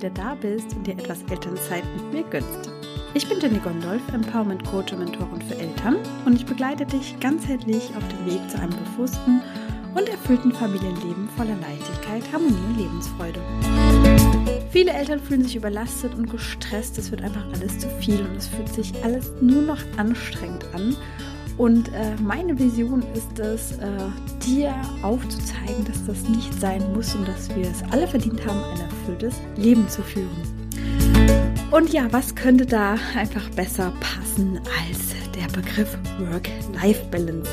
wieder da bist und dir etwas Elternzeit mit mir gönnst. Ich bin Jenny Gondolf, Empowerment Coach und Mentorin für Eltern und ich begleite dich ganzheitlich auf dem Weg zu einem bewussten und erfüllten Familienleben voller Leichtigkeit, Harmonie und Lebensfreude. Viele Eltern fühlen sich überlastet und gestresst, es wird einfach alles zu viel und es fühlt sich alles nur noch anstrengend an. Und äh, meine Vision ist es, äh, dir aufzuzeigen, dass das nicht sein muss und dass wir es alle verdient haben, ein erfülltes Leben zu führen. Und ja, was könnte da einfach besser passen als der Begriff Work-Life-Balance?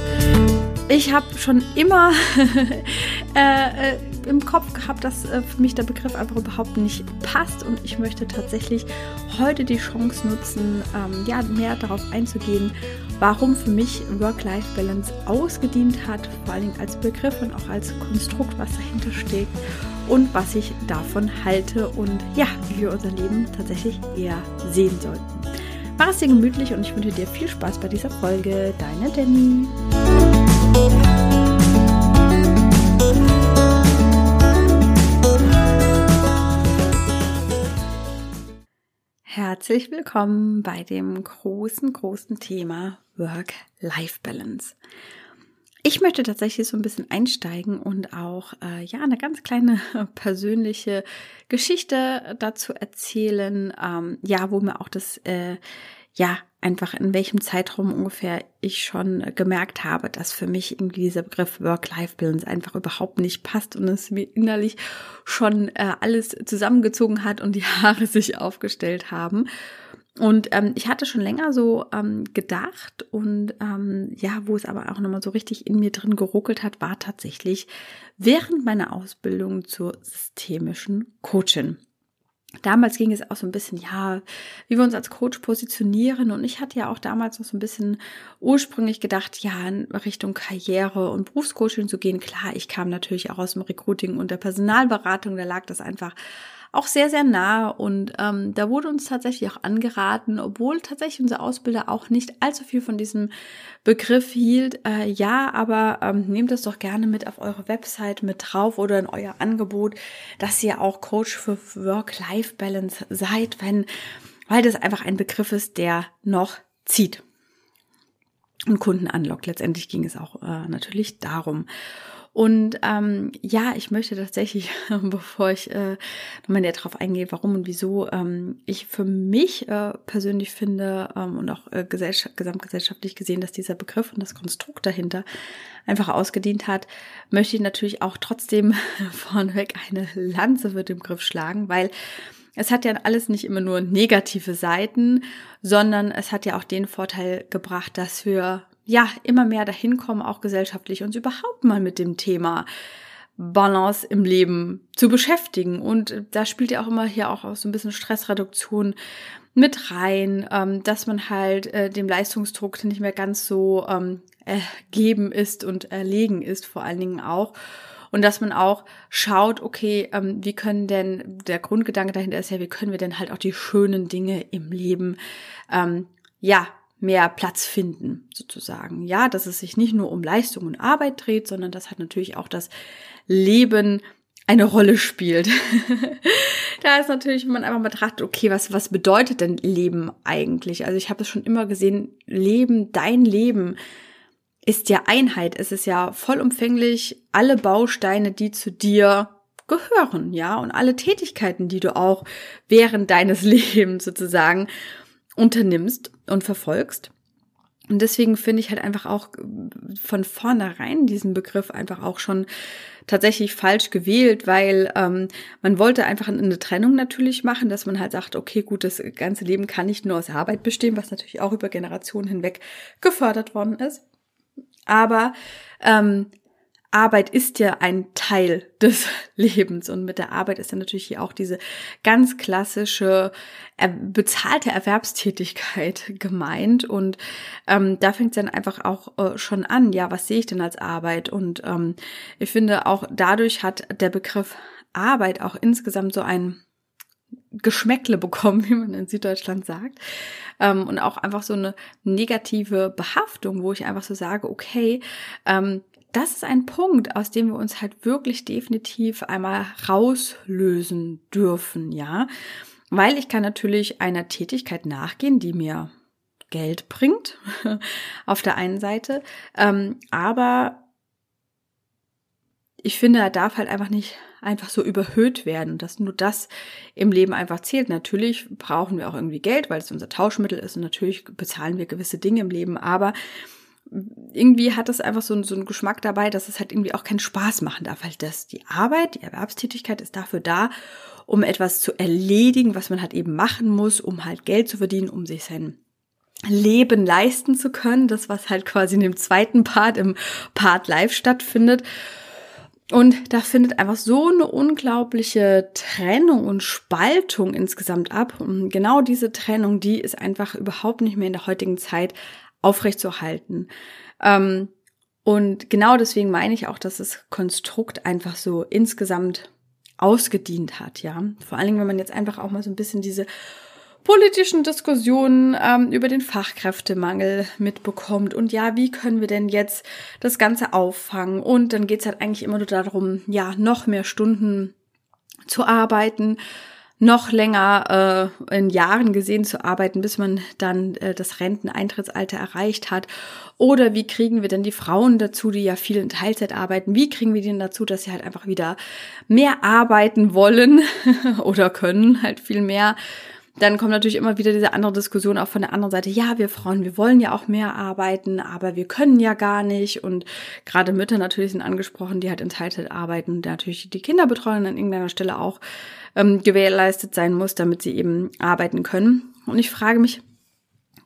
Ich habe schon immer äh, äh, im Kopf gehabt, dass äh, für mich der Begriff einfach überhaupt nicht passt und ich möchte tatsächlich heute die Chance nutzen, ähm, ja, mehr darauf einzugehen, warum für mich Work-Life-Balance ausgedient hat, vor allen Dingen als Begriff und auch als Konstrukt, was dahinter steckt und was ich davon halte und ja, wie wir unser Leben tatsächlich eher sehen sollten. Mach es dir gemütlich und ich wünsche dir viel Spaß bei dieser Folge. Deine Danny. Herzlich willkommen bei dem großen, großen Thema Work-Life-Balance. Ich möchte tatsächlich so ein bisschen einsteigen und auch äh, ja eine ganz kleine persönliche Geschichte dazu erzählen, ähm, ja, wo mir auch das äh, ja einfach in welchem Zeitraum ungefähr ich schon gemerkt habe, dass für mich irgendwie dieser Begriff Work-Life-Balance einfach überhaupt nicht passt und es mir innerlich schon äh, alles zusammengezogen hat und die Haare sich aufgestellt haben. Und ähm, ich hatte schon länger so ähm, gedacht und ähm, ja, wo es aber auch nochmal so richtig in mir drin geruckelt hat, war tatsächlich während meiner Ausbildung zur systemischen Coachin. Damals ging es auch so ein bisschen, ja, wie wir uns als Coach positionieren. Und ich hatte ja auch damals noch so ein bisschen ursprünglich gedacht, ja, in Richtung Karriere und Berufscoaching zu gehen. Klar, ich kam natürlich auch aus dem Recruiting und der Personalberatung, da lag das einfach auch sehr, sehr nah. Und ähm, da wurde uns tatsächlich auch angeraten, obwohl tatsächlich unser Ausbilder auch nicht allzu viel von diesem Begriff hielt. Äh, ja, aber ähm, nehmt das doch gerne mit auf eure Website mit drauf oder in euer Angebot, dass ihr auch Coach für Work-Life-Balance seid, wenn, weil das einfach ein Begriff ist, der noch zieht und Kunden anlockt. Letztendlich ging es auch äh, natürlich darum. Und ähm, ja, ich möchte tatsächlich, bevor ich äh, nochmal näher darauf eingehe, warum und wieso ähm, ich für mich äh, persönlich finde ähm, und auch äh, gesamtgesellschaftlich gesehen, dass dieser Begriff und das Konstrukt dahinter einfach ausgedient hat, möchte ich natürlich auch trotzdem vorneweg eine Lanze für den Begriff schlagen, weil es hat ja alles nicht immer nur negative Seiten, sondern es hat ja auch den Vorteil gebracht, dass wir ja immer mehr dahin kommen, auch gesellschaftlich uns überhaupt mal mit dem Thema Balance im Leben zu beschäftigen. Und da spielt ja auch immer hier auch so ein bisschen Stressreduktion mit rein, ähm, dass man halt äh, dem Leistungsdruck nicht mehr ganz so ähm, ergeben ist und erlegen ist, vor allen Dingen auch. Und dass man auch schaut, okay, ähm, wie können denn, der Grundgedanke dahinter ist ja, wie können wir denn halt auch die schönen Dinge im Leben, ja, mehr Platz finden, sozusagen. Ja, dass es sich nicht nur um Leistung und Arbeit dreht, sondern das hat natürlich auch das Leben eine Rolle spielt. da ist natürlich, wenn man einfach mal betrachtet, okay, was, was bedeutet denn Leben eigentlich? Also ich habe es schon immer gesehen, Leben, dein Leben ist ja Einheit. Es ist ja vollumfänglich alle Bausteine, die zu dir gehören, ja, und alle Tätigkeiten, die du auch während deines Lebens sozusagen unternimmst und verfolgst. Und deswegen finde ich halt einfach auch von vornherein diesen Begriff einfach auch schon tatsächlich falsch gewählt, weil ähm, man wollte einfach eine Trennung natürlich machen, dass man halt sagt, okay, gut, das ganze Leben kann nicht nur aus Arbeit bestehen, was natürlich auch über Generationen hinweg gefördert worden ist. Aber ähm, Arbeit ist ja ein Teil des Lebens und mit der Arbeit ist dann natürlich hier auch diese ganz klassische äh, bezahlte Erwerbstätigkeit gemeint und ähm, da fängt es dann einfach auch äh, schon an, ja, was sehe ich denn als Arbeit und ähm, ich finde auch dadurch hat der Begriff Arbeit auch insgesamt so ein Geschmäckle bekommen, wie man in Süddeutschland sagt. Ähm, und auch einfach so eine negative Behaftung, wo ich einfach so sage, okay, ähm, das ist ein Punkt, aus dem wir uns halt wirklich definitiv einmal rauslösen dürfen, ja. Weil ich kann natürlich einer Tätigkeit nachgehen, die mir Geld bringt, auf der einen Seite, ähm, aber ich finde, er darf halt einfach nicht einfach so überhöht werden, dass nur das im Leben einfach zählt. Natürlich brauchen wir auch irgendwie Geld, weil es unser Tauschmittel ist und natürlich bezahlen wir gewisse Dinge im Leben, aber irgendwie hat es einfach so, so einen Geschmack dabei, dass es halt irgendwie auch keinen Spaß machen darf, weil das die Arbeit, die Erwerbstätigkeit ist dafür da, um etwas zu erledigen, was man halt eben machen muss, um halt Geld zu verdienen, um sich sein Leben leisten zu können. Das, was halt quasi in dem zweiten Part, im Part Live stattfindet. Und da findet einfach so eine unglaubliche Trennung und Spaltung insgesamt ab. Und genau diese Trennung, die ist einfach überhaupt nicht mehr in der heutigen Zeit aufrechtzuerhalten. Ähm, und genau deswegen meine ich auch, dass das Konstrukt einfach so insgesamt ausgedient hat, ja. Vor allen Dingen, wenn man jetzt einfach auch mal so ein bisschen diese politischen Diskussionen ähm, über den Fachkräftemangel mitbekommt und ja, wie können wir denn jetzt das Ganze auffangen? Und dann geht's halt eigentlich immer nur darum, ja, noch mehr Stunden zu arbeiten, noch länger äh, in Jahren gesehen zu arbeiten, bis man dann äh, das Renteneintrittsalter erreicht hat. Oder wie kriegen wir denn die Frauen dazu, die ja viel in Teilzeit arbeiten, wie kriegen wir denen dazu, dass sie halt einfach wieder mehr arbeiten wollen oder können, halt viel mehr dann kommt natürlich immer wieder diese andere Diskussion auch von der anderen Seite. Ja, wir Frauen, wir wollen ja auch mehr arbeiten, aber wir können ja gar nicht. Und gerade Mütter natürlich sind angesprochen, die halt in Teilzeit arbeiten, da natürlich die Kinderbetreuung an irgendeiner Stelle auch ähm, gewährleistet sein muss, damit sie eben arbeiten können. Und ich frage mich,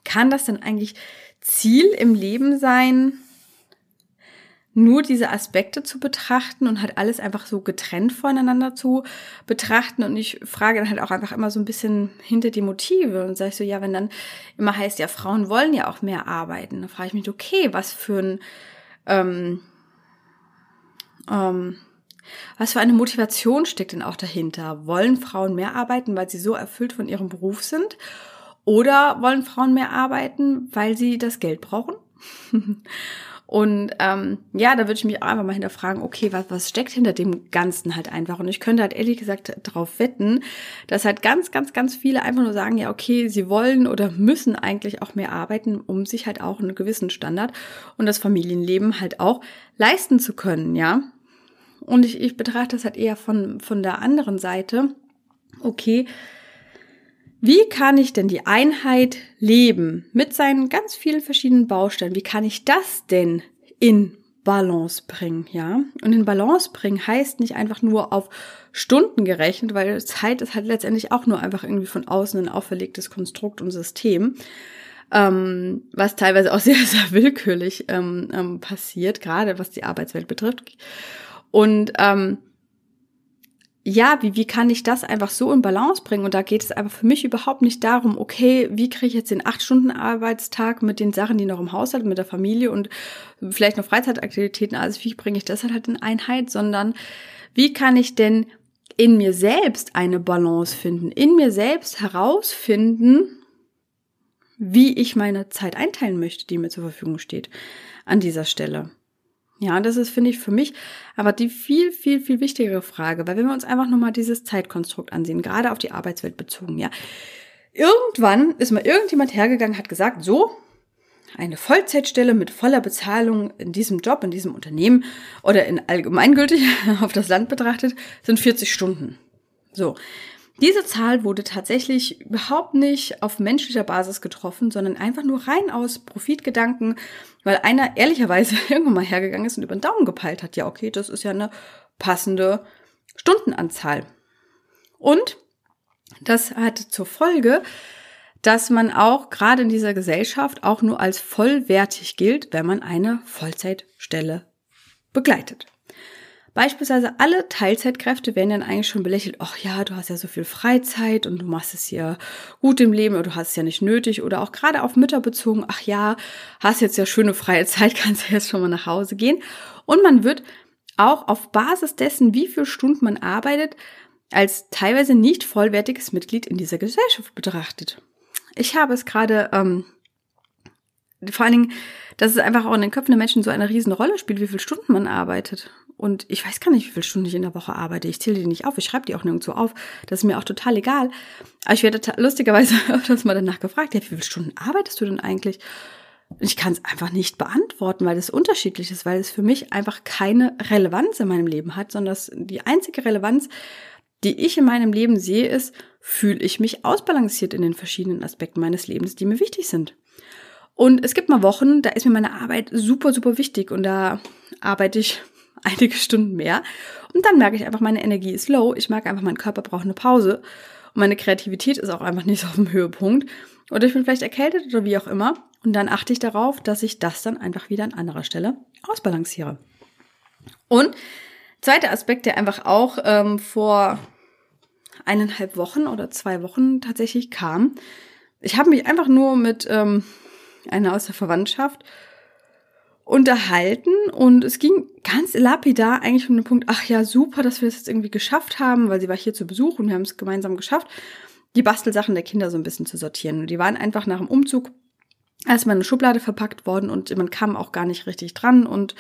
kann das denn eigentlich Ziel im Leben sein, nur diese Aspekte zu betrachten und halt alles einfach so getrennt voneinander zu betrachten. Und ich frage dann halt auch einfach immer so ein bisschen hinter die Motive und sage so, ja, wenn dann immer heißt, ja, Frauen wollen ja auch mehr arbeiten, dann frage ich mich, okay, was für ein, ähm, ähm, was für eine Motivation steckt denn auch dahinter? Wollen Frauen mehr arbeiten, weil sie so erfüllt von ihrem Beruf sind? Oder wollen Frauen mehr arbeiten, weil sie das Geld brauchen? Und ähm, ja, da würde ich mich einfach mal hinterfragen, okay, was, was steckt hinter dem Ganzen halt einfach? Und ich könnte halt ehrlich gesagt darauf wetten, dass halt ganz, ganz, ganz viele einfach nur sagen, ja, okay, sie wollen oder müssen eigentlich auch mehr arbeiten, um sich halt auch einen gewissen Standard und das Familienleben halt auch leisten zu können, ja. Und ich, ich betrachte das halt eher von, von der anderen Seite. Okay, wie kann ich denn die Einheit leben mit seinen ganz vielen verschiedenen Bausteinen? Wie kann ich das denn in Balance bringen, ja? Und in Balance bringen heißt nicht einfach nur auf Stunden gerechnet, weil Zeit ist halt letztendlich auch nur einfach irgendwie von außen ein auferlegtes Konstrukt und System, ähm, was teilweise auch sehr, sehr willkürlich ähm, ähm, passiert, gerade was die Arbeitswelt betrifft. Und ähm, ja, wie, wie kann ich das einfach so in Balance bringen? Und da geht es einfach für mich überhaupt nicht darum, okay, wie kriege ich jetzt den acht Stunden Arbeitstag mit den Sachen, die noch im Haushalt, mit der Familie und vielleicht noch Freizeitaktivitäten, also wie bringe ich das halt in Einheit, sondern wie kann ich denn in mir selbst eine Balance finden, in mir selbst herausfinden, wie ich meine Zeit einteilen möchte, die mir zur Verfügung steht an dieser Stelle. Ja, das ist, finde ich, für mich aber die viel, viel, viel wichtigere Frage, weil wenn wir uns einfach nochmal dieses Zeitkonstrukt ansehen, gerade auf die Arbeitswelt bezogen, ja. Irgendwann ist mal irgendjemand hergegangen, hat gesagt, so, eine Vollzeitstelle mit voller Bezahlung in diesem Job, in diesem Unternehmen oder in allgemeingültig auf das Land betrachtet, sind 40 Stunden. So. Diese Zahl wurde tatsächlich überhaupt nicht auf menschlicher Basis getroffen, sondern einfach nur rein aus Profitgedanken, weil einer ehrlicherweise irgendwann mal hergegangen ist und über den Daumen gepeilt hat. Ja, okay, das ist ja eine passende Stundenanzahl. Und das hat zur Folge, dass man auch gerade in dieser Gesellschaft auch nur als vollwertig gilt, wenn man eine Vollzeitstelle begleitet. Beispielsweise alle Teilzeitkräfte werden dann eigentlich schon belächelt. Ach ja, du hast ja so viel Freizeit und du machst es ja gut im Leben oder du hast es ja nicht nötig. Oder auch gerade auf Mütter bezogen. Ach ja, hast jetzt ja schöne freie Zeit, kannst ja jetzt schon mal nach Hause gehen. Und man wird auch auf Basis dessen, wie viele Stunden man arbeitet, als teilweise nicht vollwertiges Mitglied in dieser Gesellschaft betrachtet. Ich habe es gerade ähm, vor allen Dingen, dass es einfach auch in den Köpfen der Menschen so eine riesen Rolle spielt, wie viele Stunden man arbeitet. Und ich weiß gar nicht, wie viele Stunden ich in der Woche arbeite. Ich zähle die nicht auf, ich schreibe die auch nirgendwo auf. Das ist mir auch total egal. Aber ich werde lustigerweise öfters mal danach gefragt, ja, wie viele Stunden arbeitest du denn eigentlich? Ich kann es einfach nicht beantworten, weil das unterschiedlich ist, weil es für mich einfach keine Relevanz in meinem Leben hat, sondern die einzige Relevanz, die ich in meinem Leben sehe, ist, fühle ich mich ausbalanciert in den verschiedenen Aspekten meines Lebens, die mir wichtig sind. Und es gibt mal Wochen, da ist mir meine Arbeit super, super wichtig und da arbeite ich einige Stunden mehr. Und dann merke ich einfach, meine Energie ist low. Ich merke einfach, mein Körper braucht eine Pause. Und meine Kreativität ist auch einfach nicht so auf dem Höhepunkt. Oder ich bin vielleicht erkältet oder wie auch immer. Und dann achte ich darauf, dass ich das dann einfach wieder an anderer Stelle ausbalanciere. Und zweiter Aspekt, der einfach auch ähm, vor eineinhalb Wochen oder zwei Wochen tatsächlich kam. Ich habe mich einfach nur mit ähm, einer aus der Verwandtschaft unterhalten und es ging ganz lapidar eigentlich um den Punkt, ach ja, super, dass wir das jetzt irgendwie geschafft haben, weil sie war hier zu Besuch und wir haben es gemeinsam geschafft, die Bastelsachen der Kinder so ein bisschen zu sortieren. Und die waren einfach nach dem Umzug erstmal in eine Schublade verpackt worden und man kam auch gar nicht richtig dran und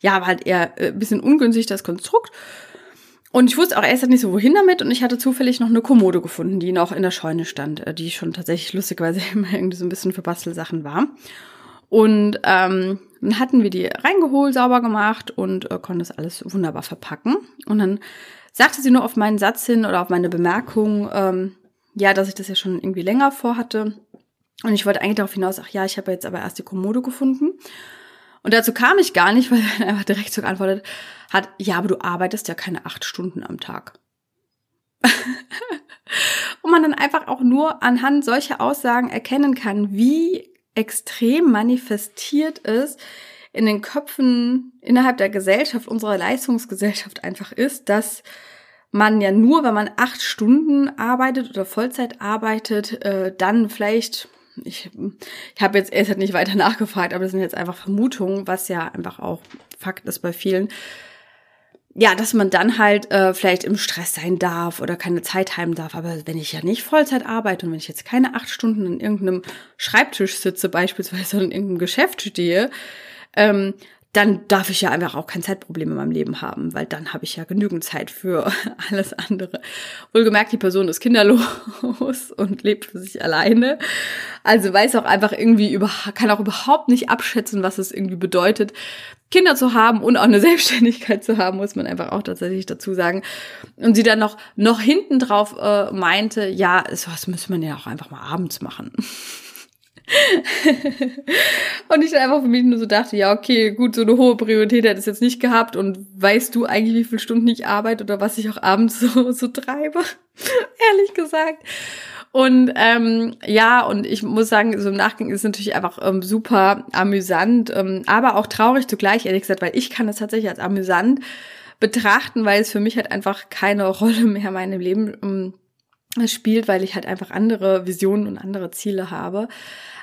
ja, war halt eher ein bisschen ungünstig das Konstrukt. Und ich wusste auch erst nicht so, wohin damit. Und ich hatte zufällig noch eine Kommode gefunden, die noch in der Scheune stand, äh, die schon tatsächlich lustigerweise immer irgendwie so ein bisschen für Bastelsachen war. Und ähm, dann hatten wir die reingeholt, sauber gemacht und äh, konnten das alles wunderbar verpacken. Und dann sagte sie nur auf meinen Satz hin oder auf meine Bemerkung, ähm, ja, dass ich das ja schon irgendwie länger vorhatte. Und ich wollte eigentlich darauf hinaus, ach ja, ich habe jetzt aber erst die Kommode gefunden. Und dazu kam ich gar nicht, weil er einfach direkt so geantwortet hat, ja, aber du arbeitest ja keine acht Stunden am Tag. und man dann einfach auch nur anhand solcher Aussagen erkennen kann, wie extrem manifestiert ist in den Köpfen innerhalb der Gesellschaft, unserer Leistungsgesellschaft einfach ist, dass man ja nur, wenn man acht Stunden arbeitet oder Vollzeit arbeitet, äh, dann vielleicht ich, ich habe jetzt erst nicht weiter nachgefragt, aber das sind jetzt einfach Vermutungen, was ja einfach auch Fakt ist bei vielen. Ja, dass man dann halt äh, vielleicht im Stress sein darf oder keine Zeit haben darf. Aber wenn ich ja nicht Vollzeit arbeite und wenn ich jetzt keine acht Stunden in irgendeinem Schreibtisch sitze, beispielsweise in irgendeinem Geschäft stehe, ähm, dann darf ich ja einfach auch kein Zeitproblem in meinem Leben haben, weil dann habe ich ja genügend Zeit für alles andere. Wohlgemerkt, die Person ist kinderlos und lebt für sich alleine. Also weiß auch einfach irgendwie kann auch überhaupt nicht abschätzen, was es irgendwie bedeutet, Kinder zu haben und auch eine Selbstständigkeit zu haben, muss man einfach auch tatsächlich dazu sagen. Und sie dann noch, noch hinten drauf äh, meinte, ja, sowas müsste man ja auch einfach mal abends machen. und ich dann einfach für mich nur so dachte, ja, okay, gut, so eine hohe Priorität hätte es jetzt nicht gehabt und weißt du eigentlich, wie viele Stunden ich arbeite oder was ich auch abends so, so treibe? Ehrlich gesagt. Und ähm, ja, und ich muss sagen, so im Nachgang ist es natürlich einfach ähm, super amüsant, ähm, aber auch traurig zugleich, ehrlich gesagt, weil ich kann es tatsächlich als amüsant betrachten, weil es für mich halt einfach keine Rolle mehr in meinem Leben ähm, spielt, weil ich halt einfach andere Visionen und andere Ziele habe.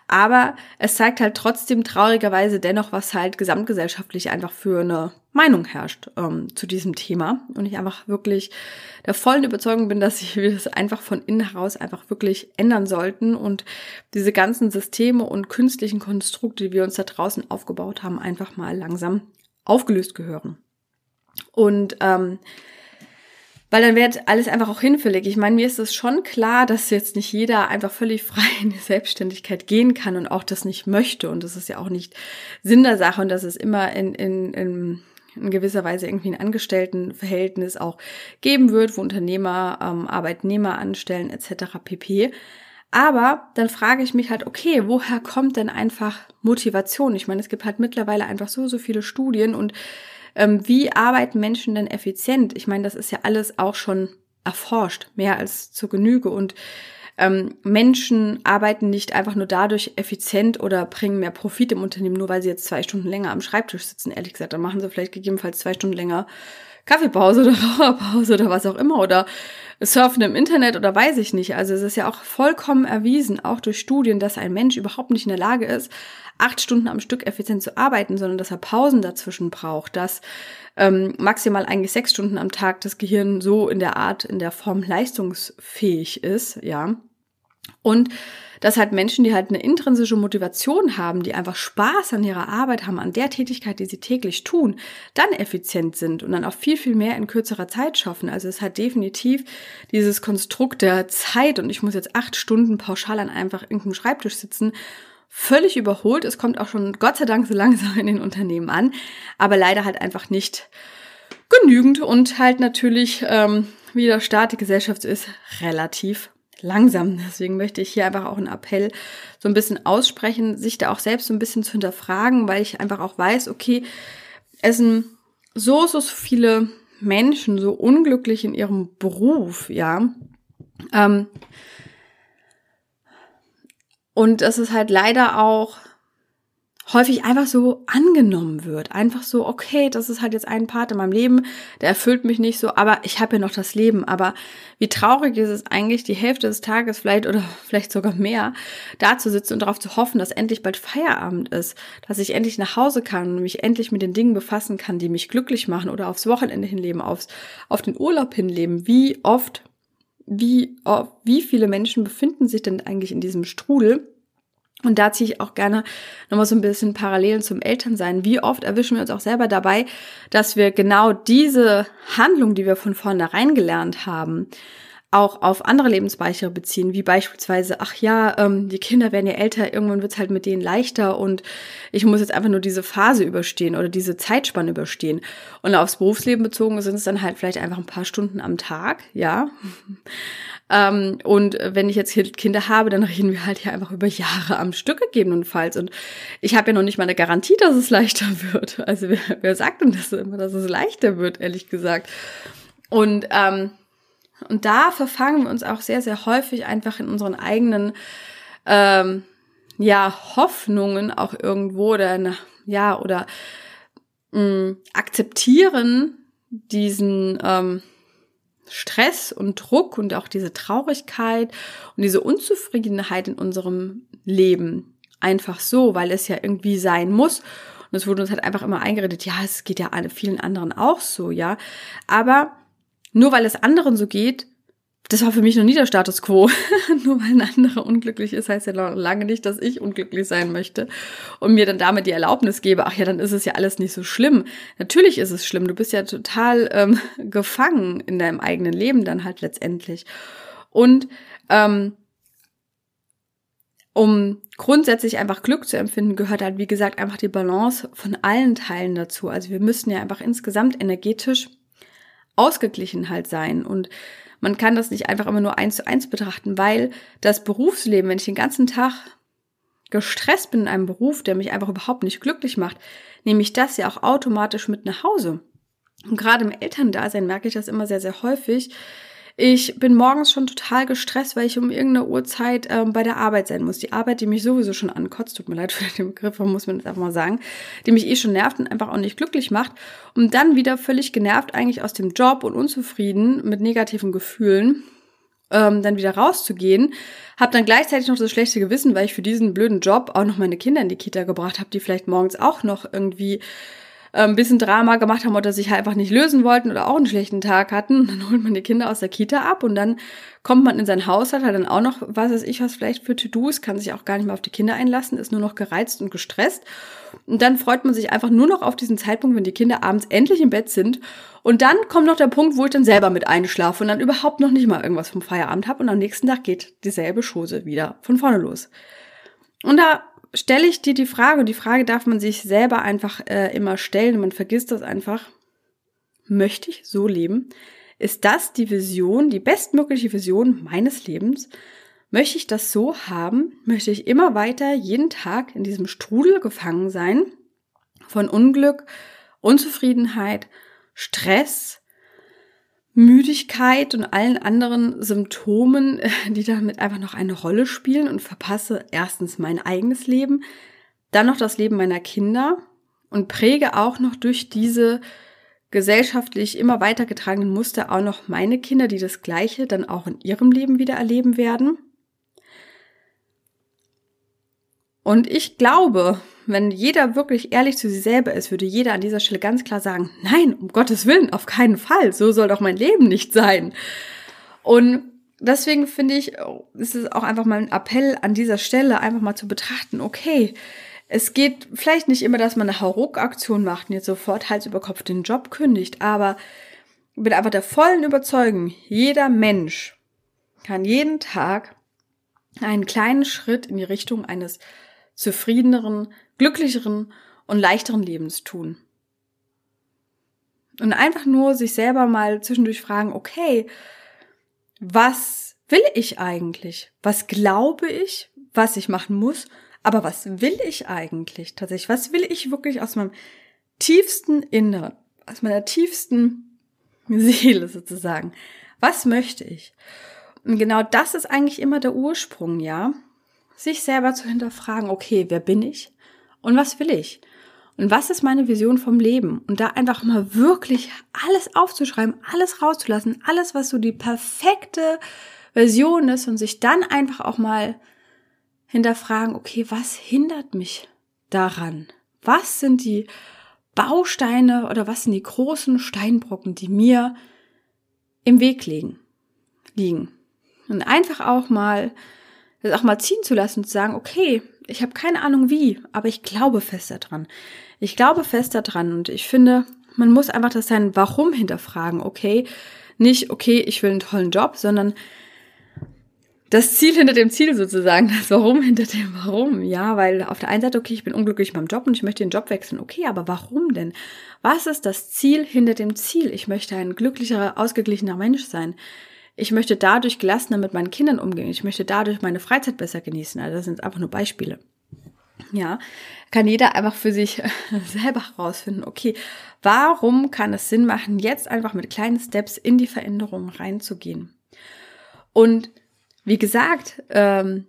Aber es zeigt halt trotzdem traurigerweise dennoch, was halt gesamtgesellschaftlich einfach für eine Meinung herrscht ähm, zu diesem Thema. Und ich einfach wirklich der vollen Überzeugung bin, dass wir das einfach von innen heraus einfach wirklich ändern sollten und diese ganzen Systeme und künstlichen Konstrukte, die wir uns da draußen aufgebaut haben, einfach mal langsam aufgelöst gehören. Und ähm, weil dann wird alles einfach auch hinfällig. Ich meine, mir ist es schon klar, dass jetzt nicht jeder einfach völlig frei in die Selbstständigkeit gehen kann und auch das nicht möchte. Und das ist ja auch nicht Sinn der Sache und dass es immer in, in, in, in gewisser Weise irgendwie ein Angestelltenverhältnis auch geben wird, wo Unternehmer ähm, Arbeitnehmer anstellen etc. pp. Aber dann frage ich mich halt, okay, woher kommt denn einfach Motivation? Ich meine, es gibt halt mittlerweile einfach so, so viele Studien und ähm, wie arbeiten Menschen denn effizient? Ich meine, das ist ja alles auch schon erforscht, mehr als zur Genüge. Und ähm, Menschen arbeiten nicht einfach nur dadurch effizient oder bringen mehr Profit im Unternehmen, nur weil sie jetzt zwei Stunden länger am Schreibtisch sitzen. Ehrlich gesagt, dann machen sie vielleicht gegebenenfalls zwei Stunden länger Kaffeepause oder Raucherpause oder was auch immer oder surfen im Internet oder weiß ich nicht. Also es ist ja auch vollkommen erwiesen, auch durch Studien, dass ein Mensch überhaupt nicht in der Lage ist, acht Stunden am Stück effizient zu arbeiten, sondern dass er Pausen dazwischen braucht, dass ähm, maximal eigentlich sechs Stunden am Tag das Gehirn so in der Art, in der Form leistungsfähig ist, ja. Und dass halt Menschen, die halt eine intrinsische Motivation haben, die einfach Spaß an ihrer Arbeit haben, an der Tätigkeit, die sie täglich tun, dann effizient sind und dann auch viel, viel mehr in kürzerer Zeit schaffen. Also es hat definitiv dieses Konstrukt der Zeit und ich muss jetzt acht Stunden pauschal an einfach irgendeinem Schreibtisch sitzen, völlig überholt. Es kommt auch schon Gott sei Dank so langsam in den Unternehmen an, aber leider halt einfach nicht genügend und halt natürlich, ähm, wie der Staat die Gesellschaft ist, relativ langsam. Deswegen möchte ich hier einfach auch einen Appell so ein bisschen aussprechen, sich da auch selbst so ein bisschen zu hinterfragen, weil ich einfach auch weiß, okay, es sind so, so viele Menschen so unglücklich in ihrem Beruf, ja. Ähm, und das ist halt leider auch häufig einfach so angenommen wird. Einfach so, okay, das ist halt jetzt ein Part in meinem Leben, der erfüllt mich nicht so, aber ich habe ja noch das Leben. Aber wie traurig ist es eigentlich, die Hälfte des Tages vielleicht oder vielleicht sogar mehr, da zu sitzen und darauf zu hoffen, dass endlich bald Feierabend ist, dass ich endlich nach Hause kann und mich endlich mit den Dingen befassen kann, die mich glücklich machen oder aufs Wochenende hinleben, aufs, auf den Urlaub hinleben. Wie oft, wie, wie viele Menschen befinden sich denn eigentlich in diesem Strudel? Und da ziehe ich auch gerne nochmal so ein bisschen Parallelen zum Elternsein. Wie oft erwischen wir uns auch selber dabei, dass wir genau diese Handlung, die wir von vornherein gelernt haben, auch auf andere Lebensbereiche beziehen, wie beispielsweise, ach ja, ähm, die Kinder werden ja älter, irgendwann wird's halt mit denen leichter und ich muss jetzt einfach nur diese Phase überstehen oder diese Zeitspanne überstehen. Und aufs Berufsleben bezogen sind es dann halt vielleicht einfach ein paar Stunden am Tag, ja. Ähm, und wenn ich jetzt Kinder habe, dann reden wir halt ja einfach über Jahre am Stück gegebenenfalls. Und ich habe ja noch nicht mal eine Garantie, dass es leichter wird. Also wer, wer sagt denn das immer, dass es leichter wird, ehrlich gesagt? Und, ähm, und da verfangen wir uns auch sehr, sehr häufig einfach in unseren eigenen ähm, ja, Hoffnungen auch irgendwo oder ja, oder mh, mm, akzeptieren diesen ähm, Stress und Druck und auch diese Traurigkeit und diese Unzufriedenheit in unserem Leben einfach so, weil es ja irgendwie sein muss. Und es wurde uns halt einfach immer eingeredet, ja, es geht ja vielen anderen auch so, ja. Aber nur weil es anderen so geht, das war für mich noch nie der Status quo. Nur weil ein anderer unglücklich ist, heißt ja noch lange nicht, dass ich unglücklich sein möchte und mir dann damit die Erlaubnis gebe, ach ja, dann ist es ja alles nicht so schlimm. Natürlich ist es schlimm. Du bist ja total ähm, gefangen in deinem eigenen Leben dann halt letztendlich. Und ähm, um grundsätzlich einfach Glück zu empfinden, gehört halt, wie gesagt, einfach die Balance von allen Teilen dazu. Also wir müssen ja einfach insgesamt energetisch ausgeglichen halt sein und man kann das nicht einfach immer nur eins zu eins betrachten, weil das Berufsleben, wenn ich den ganzen Tag gestresst bin in einem Beruf, der mich einfach überhaupt nicht glücklich macht, nehme ich das ja auch automatisch mit nach Hause. Und gerade im Elterndasein merke ich das immer sehr, sehr häufig, ich bin morgens schon total gestresst, weil ich um irgendeine Uhrzeit ähm, bei der Arbeit sein muss. Die Arbeit, die mich sowieso schon ankotzt, tut mir leid für den Begriff, muss man das einfach mal sagen, die mich eh schon nervt und einfach auch nicht glücklich macht. Und dann wieder völlig genervt eigentlich aus dem Job und unzufrieden mit negativen Gefühlen ähm, dann wieder rauszugehen, habe dann gleichzeitig noch das schlechte Gewissen, weil ich für diesen blöden Job auch noch meine Kinder in die Kita gebracht habe, die vielleicht morgens auch noch irgendwie ein ähm, bisschen Drama gemacht haben oder sich halt einfach nicht lösen wollten oder auch einen schlechten Tag hatten. Dann holt man die Kinder aus der Kita ab und dann kommt man in sein Haushalt, hat dann auch noch, was weiß ich, was vielleicht für To-Dos, kann sich auch gar nicht mehr auf die Kinder einlassen, ist nur noch gereizt und gestresst. Und dann freut man sich einfach nur noch auf diesen Zeitpunkt, wenn die Kinder abends endlich im Bett sind. Und dann kommt noch der Punkt, wo ich dann selber mit einschlafe und dann überhaupt noch nicht mal irgendwas vom Feierabend habe und am nächsten Tag geht dieselbe Chose wieder von vorne los. Und da stelle ich dir die Frage, und die Frage darf man sich selber einfach äh, immer stellen, man vergisst das einfach. Möchte ich so leben? Ist das die Vision, die bestmögliche Vision meines Lebens? Möchte ich das so haben? Möchte ich immer weiter jeden Tag in diesem Strudel gefangen sein von Unglück, Unzufriedenheit, Stress, Müdigkeit und allen anderen Symptomen, die damit einfach noch eine Rolle spielen und verpasse erstens mein eigenes Leben, dann noch das Leben meiner Kinder und präge auch noch durch diese gesellschaftlich immer weitergetragenen Muster auch noch meine Kinder, die das Gleiche dann auch in ihrem Leben wieder erleben werden. Und ich glaube, wenn jeder wirklich ehrlich zu sich selber ist, würde jeder an dieser Stelle ganz klar sagen, nein, um Gottes Willen, auf keinen Fall, so soll doch mein Leben nicht sein. Und deswegen finde ich, ist es auch einfach mal ein Appell an dieser Stelle, einfach mal zu betrachten, okay, es geht vielleicht nicht immer, dass man eine Hauruck-Aktion macht und jetzt sofort Hals über Kopf den Job kündigt, aber mit einfach der vollen Überzeugung, jeder Mensch kann jeden Tag einen kleinen Schritt in die Richtung eines zufriedeneren, glücklicheren und leichteren Lebens tun. Und einfach nur sich selber mal zwischendurch fragen, okay, was will ich eigentlich? Was glaube ich, was ich machen muss? Aber was will ich eigentlich tatsächlich? Was will ich wirklich aus meinem tiefsten Inneren, aus meiner tiefsten Seele sozusagen? Was möchte ich? Und genau das ist eigentlich immer der Ursprung, ja? Sich selber zu hinterfragen, okay, wer bin ich? Und was will ich? Und was ist meine Vision vom Leben? Und da einfach mal wirklich alles aufzuschreiben, alles rauszulassen, alles, was so die perfekte Version ist und sich dann einfach auch mal hinterfragen, okay, was hindert mich daran? Was sind die Bausteine oder was sind die großen Steinbrocken, die mir im Weg liegen? liegen? Und einfach auch mal, das auch mal ziehen zu lassen und zu sagen, okay, ich habe keine Ahnung wie, aber ich glaube fest daran. Ich glaube fest daran und ich finde, man muss einfach das sein Warum hinterfragen, okay? Nicht, okay, ich will einen tollen Job, sondern das Ziel hinter dem Ziel sozusagen, das Warum hinter dem Warum. Ja, weil auf der einen Seite, okay, ich bin unglücklich beim Job und ich möchte den Job wechseln. Okay, aber warum denn? Was ist das Ziel hinter dem Ziel? Ich möchte ein glücklicherer, ausgeglichener Mensch sein. Ich möchte dadurch gelassener mit meinen Kindern umgehen. Ich möchte dadurch meine Freizeit besser genießen. Also das sind einfach nur Beispiele. Ja, kann jeder einfach für sich selber herausfinden, okay, warum kann es Sinn machen, jetzt einfach mit kleinen Steps in die Veränderung reinzugehen? Und wie gesagt, ähm,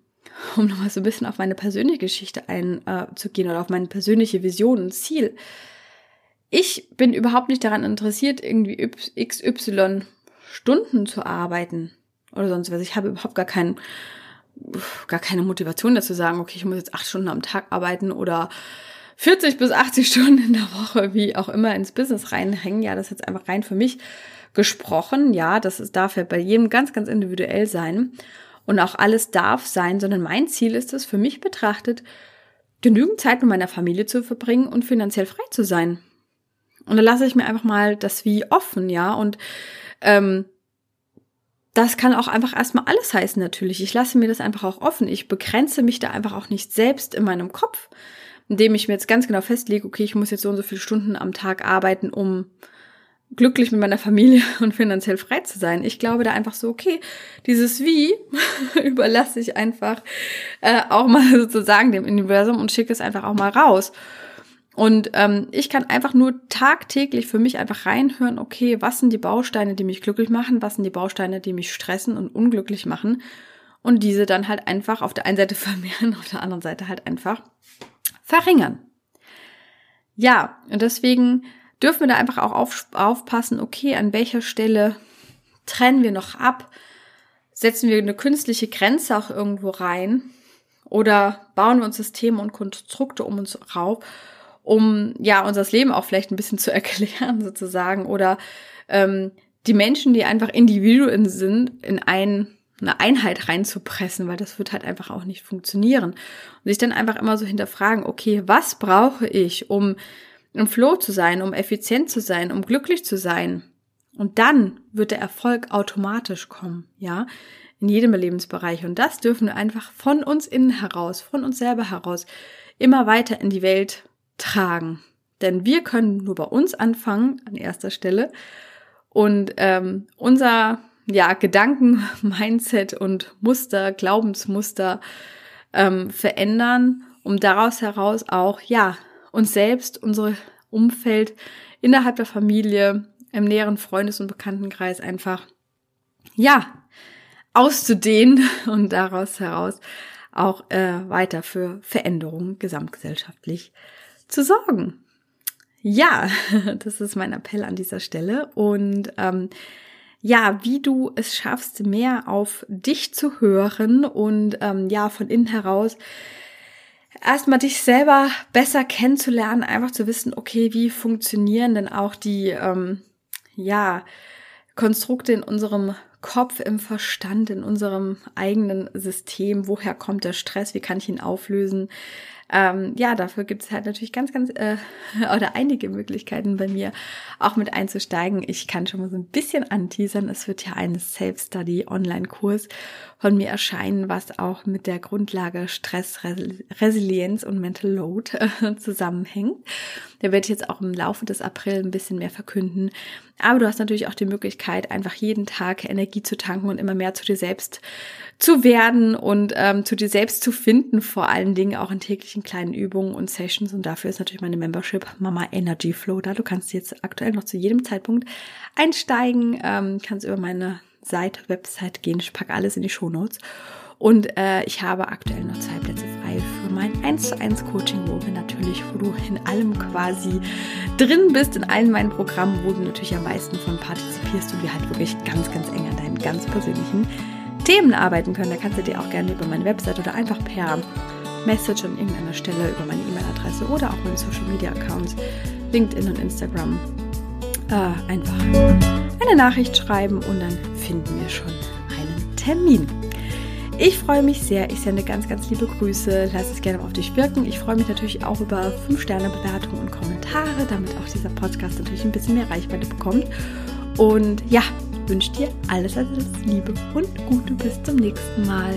um nochmal so ein bisschen auf meine persönliche Geschichte einzugehen äh, oder auf meine persönliche Vision und Ziel. Ich bin überhaupt nicht daran interessiert, irgendwie XY Stunden zu arbeiten oder sonst was. Ich habe überhaupt gar keinen gar keine Motivation dazu sagen, okay, ich muss jetzt acht Stunden am Tag arbeiten oder 40 bis 80 Stunden in der Woche, wie auch immer, ins Business reinhängen. Ja, das ist jetzt einfach rein für mich gesprochen. Ja, das ist, darf ja bei jedem ganz, ganz individuell sein. Und auch alles darf sein, sondern mein Ziel ist es, für mich betrachtet, genügend Zeit mit meiner Familie zu verbringen und finanziell frei zu sein. Und da lasse ich mir einfach mal das wie offen, ja. Und ähm, das kann auch einfach erstmal alles heißen natürlich. Ich lasse mir das einfach auch offen. Ich begrenze mich da einfach auch nicht selbst in meinem Kopf, indem ich mir jetzt ganz genau festlege, okay, ich muss jetzt so und so viele Stunden am Tag arbeiten, um glücklich mit meiner Familie und finanziell frei zu sein. Ich glaube da einfach so, okay, dieses Wie überlasse ich einfach äh, auch mal sozusagen dem Universum und schicke es einfach auch mal raus. Und ähm, ich kann einfach nur tagtäglich für mich einfach reinhören, okay, was sind die Bausteine, die mich glücklich machen, was sind die Bausteine, die mich stressen und unglücklich machen. Und diese dann halt einfach auf der einen Seite vermehren, auf der anderen Seite halt einfach verringern. Ja, und deswegen dürfen wir da einfach auch auf, aufpassen, okay, an welcher Stelle trennen wir noch ab, setzen wir eine künstliche Grenze auch irgendwo rein oder bauen wir uns Systeme und Konstrukte um uns rauf um ja unser Leben auch vielleicht ein bisschen zu erklären sozusagen oder ähm, die Menschen, die einfach Individuen sind, in ein, eine Einheit reinzupressen, weil das wird halt einfach auch nicht funktionieren. Und sich dann einfach immer so hinterfragen, okay, was brauche ich, um im Flow zu sein, um effizient zu sein, um glücklich zu sein? Und dann wird der Erfolg automatisch kommen, ja, in jedem Lebensbereich. Und das dürfen wir einfach von uns innen heraus, von uns selber heraus, immer weiter in die Welt tragen. Denn wir können nur bei uns anfangen, an erster Stelle. Und ähm, unser ja, Gedanken, Mindset und Muster, Glaubensmuster ähm, verändern, um daraus heraus auch, ja, uns selbst, unser Umfeld innerhalb der Familie, im näheren Freundes- und Bekanntenkreis einfach, ja, auszudehnen und daraus heraus auch äh, weiter für Veränderungen gesamtgesellschaftlich zu sorgen. Ja, das ist mein Appell an dieser Stelle. Und ähm, ja, wie du es schaffst, mehr auf dich zu hören und ähm, ja, von innen heraus erstmal dich selber besser kennenzulernen, einfach zu wissen, okay, wie funktionieren denn auch die, ähm, ja, Konstrukte in unserem Kopf, im Verstand, in unserem eigenen System. Woher kommt der Stress? Wie kann ich ihn auflösen? ähm, ja, dafür gibt es halt natürlich ganz, ganz äh, oder einige Möglichkeiten bei mir auch mit einzusteigen. Ich kann schon mal so ein bisschen anteasern. Es wird ja ein Self-Study-Online-Kurs von mir erscheinen, was auch mit der Grundlage Stress, Resilienz und Mental Load äh, zusammenhängt. Der werde ich jetzt auch im Laufe des April ein bisschen mehr verkünden. Aber du hast natürlich auch die Möglichkeit, einfach jeden Tag Energie zu tanken und immer mehr zu dir selbst zu werden und ähm, zu dir selbst zu finden, vor allen Dingen auch in täglichen kleinen Übungen und Sessions. Und dafür ist natürlich meine Membership Mama Energy Flow da. Du kannst jetzt aktuell noch zu jedem Zeitpunkt einsteigen, ähm, kannst über meine Seite, Website gehen. Ich packe alles in die Show Notes. Und äh, ich habe aktuell noch zwei Plätze frei für mein 1 zu 1 Coaching, wo wir natürlich, wo du in allem quasi drin bist, in allen meinen Programmen, wo du natürlich am meisten von partizipierst und wir halt wirklich ganz, ganz eng an deinen ganz persönlichen Themen arbeiten können, da kannst du dir auch gerne über meine Website oder einfach per Message an irgendeiner Stelle über meine E-Mail-Adresse oder auch meine Social Media Accounts, LinkedIn und Instagram, äh, einfach eine Nachricht schreiben und dann finden wir schon einen Termin. Ich freue mich sehr. Ich sende ganz, ganz liebe Grüße. Lass es gerne auf dich wirken. Ich freue mich natürlich auch über 5-Sterne-Bewertungen und Kommentare, damit auch dieser Podcast natürlich ein bisschen mehr Reichweite bekommt. Und ja, wünsche dir alles, alles Liebe und Gute. Bis zum nächsten Mal.